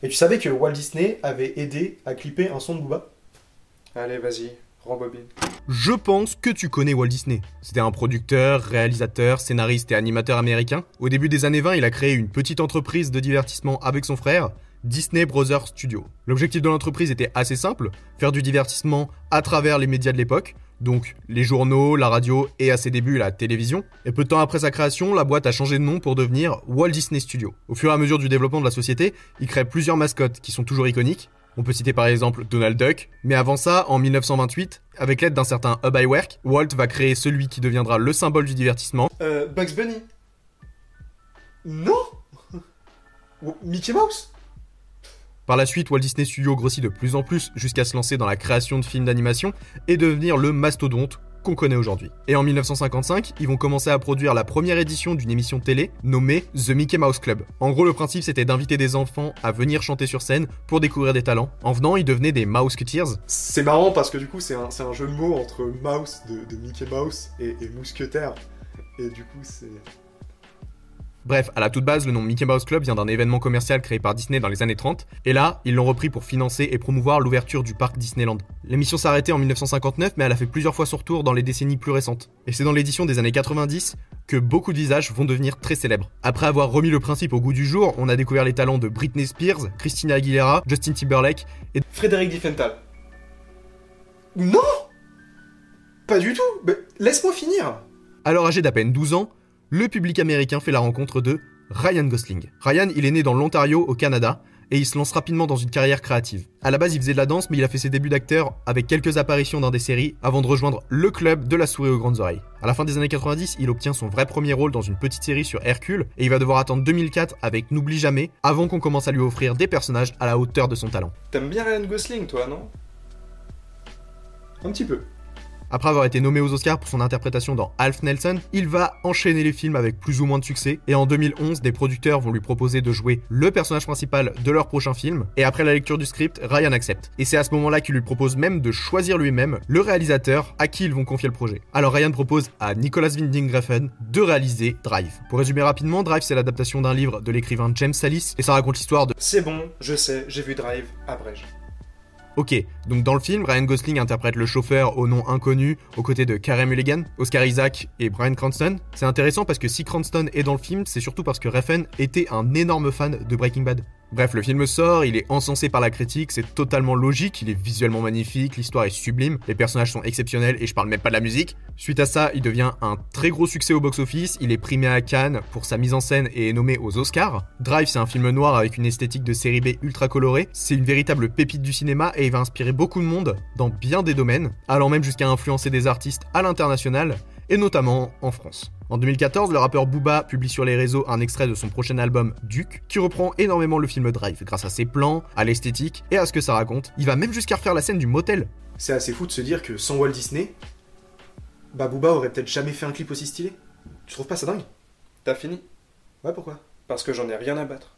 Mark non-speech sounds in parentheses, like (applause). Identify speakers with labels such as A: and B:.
A: Et tu savais que Walt Disney avait aidé à clipper un son de Booba?
B: Allez, vas-y, rembobine.
C: Je pense que tu connais Walt Disney. C'était un producteur, réalisateur, scénariste et animateur américain. Au début des années 20, il a créé une petite entreprise de divertissement avec son frère, Disney Brothers Studio. L'objectif de l'entreprise était assez simple, faire du divertissement à travers les médias de l'époque, donc les journaux, la radio et à ses débuts la télévision. Et peu de temps après sa création, la boîte a changé de nom pour devenir Walt Disney Studio. Au fur et à mesure du développement de la société, il crée plusieurs mascottes qui sont toujours iconiques. On peut citer par exemple Donald Duck, mais avant ça, en 1928, avec l'aide d'un certain Hub Iwerk, Walt va créer celui qui deviendra le symbole du divertissement,
A: Euh, Bugs Bunny Non (laughs) Mickey Mouse
C: Par la suite, Walt Disney Studios grossit de plus en plus jusqu'à se lancer dans la création de films d'animation et devenir le mastodonte qu'on connaît aujourd'hui. Et en 1955, ils vont commencer à produire la première édition d'une émission télé nommée The Mickey Mouse Club. En gros, le principe c'était d'inviter des enfants à venir chanter sur scène pour découvrir des talents. En venant, ils devenaient des Mouseketeers.
A: C'est marrant parce que du coup c'est un, jeu de mots entre Mouse de, de Mickey Mouse et, et Mousquetaire. Et du coup c'est...
C: Bref, à la toute base, le nom Mickey Mouse Club vient d'un événement commercial créé par Disney dans les années 30, et là, ils l'ont repris pour financer et promouvoir l'ouverture du parc Disneyland. L'émission s'est arrêtée en 1959, mais elle a fait plusieurs fois son retour dans les décennies plus récentes. Et c'est dans l'édition des années 90 que beaucoup de visages vont devenir très célèbres. Après avoir remis le principe au goût du jour, on a découvert les talents de Britney Spears, Christina Aguilera, Justin Timberlake, et
A: Frédéric Diffenthal. Non Pas du tout Mais Laisse-moi finir
C: Alors âgé d'à peine 12 ans, le public américain fait la rencontre de Ryan Gosling. Ryan, il est né dans l'Ontario, au Canada, et il se lance rapidement dans une carrière créative. À la base, il faisait de la danse, mais il a fait ses débuts d'acteur avec quelques apparitions dans des séries avant de rejoindre le club de la souris aux grandes oreilles. À la fin des années 90, il obtient son vrai premier rôle dans une petite série sur Hercule, et il va devoir attendre 2004 avec N'oublie jamais, avant qu'on commence à lui offrir des personnages à la hauteur de son talent.
B: T'aimes bien Ryan Gosling, toi, non?
A: Un petit peu.
C: Après avoir été nommé aux Oscars pour son interprétation dans Alf Nelson, il va enchaîner les films avec plus ou moins de succès, et en 2011, des producteurs vont lui proposer de jouer le personnage principal de leur prochain film, et après la lecture du script, Ryan accepte. Et c'est à ce moment-là qu'il lui propose même de choisir lui-même le réalisateur à qui ils vont confier le projet. Alors Ryan propose à Nicolas Winding Refn de réaliser Drive. Pour résumer rapidement, Drive c'est l'adaptation d'un livre de l'écrivain James Salis, et ça raconte l'histoire de
B: C'est bon, je sais, j'ai vu Drive, abrège.
C: Ok, donc dans le film, Ryan Gosling interprète le chauffeur au nom inconnu aux côtés de Karen Mulligan, Oscar Isaac et Bryan Cranston. C'est intéressant parce que si Cranston est dans le film, c'est surtout parce que Refn était un énorme fan de Breaking Bad. Bref, le film sort, il est encensé par la critique, c'est totalement logique, il est visuellement magnifique, l'histoire est sublime, les personnages sont exceptionnels et je parle même pas de la musique. Suite à ça, il devient un très gros succès au box-office, il est primé à Cannes pour sa mise en scène et est nommé aux Oscars. Drive, c'est un film noir avec une esthétique de série B ultra colorée, c'est une véritable pépite du cinéma et il va inspirer beaucoup de monde dans bien des domaines, allant même jusqu'à influencer des artistes à l'international et notamment en France. En 2014, le rappeur Booba publie sur les réseaux un extrait de son prochain album Duke, qui reprend énormément le film Drive grâce à ses plans, à l'esthétique et à ce que ça raconte. Il va même jusqu'à refaire la scène du motel.
A: C'est assez fou de se dire que sans Walt Disney, bah Booba aurait peut-être jamais fait un clip aussi stylé. Tu trouves pas ça dingue?
B: T'as fini?
A: Ouais, pourquoi?
B: Parce que j'en ai rien à battre.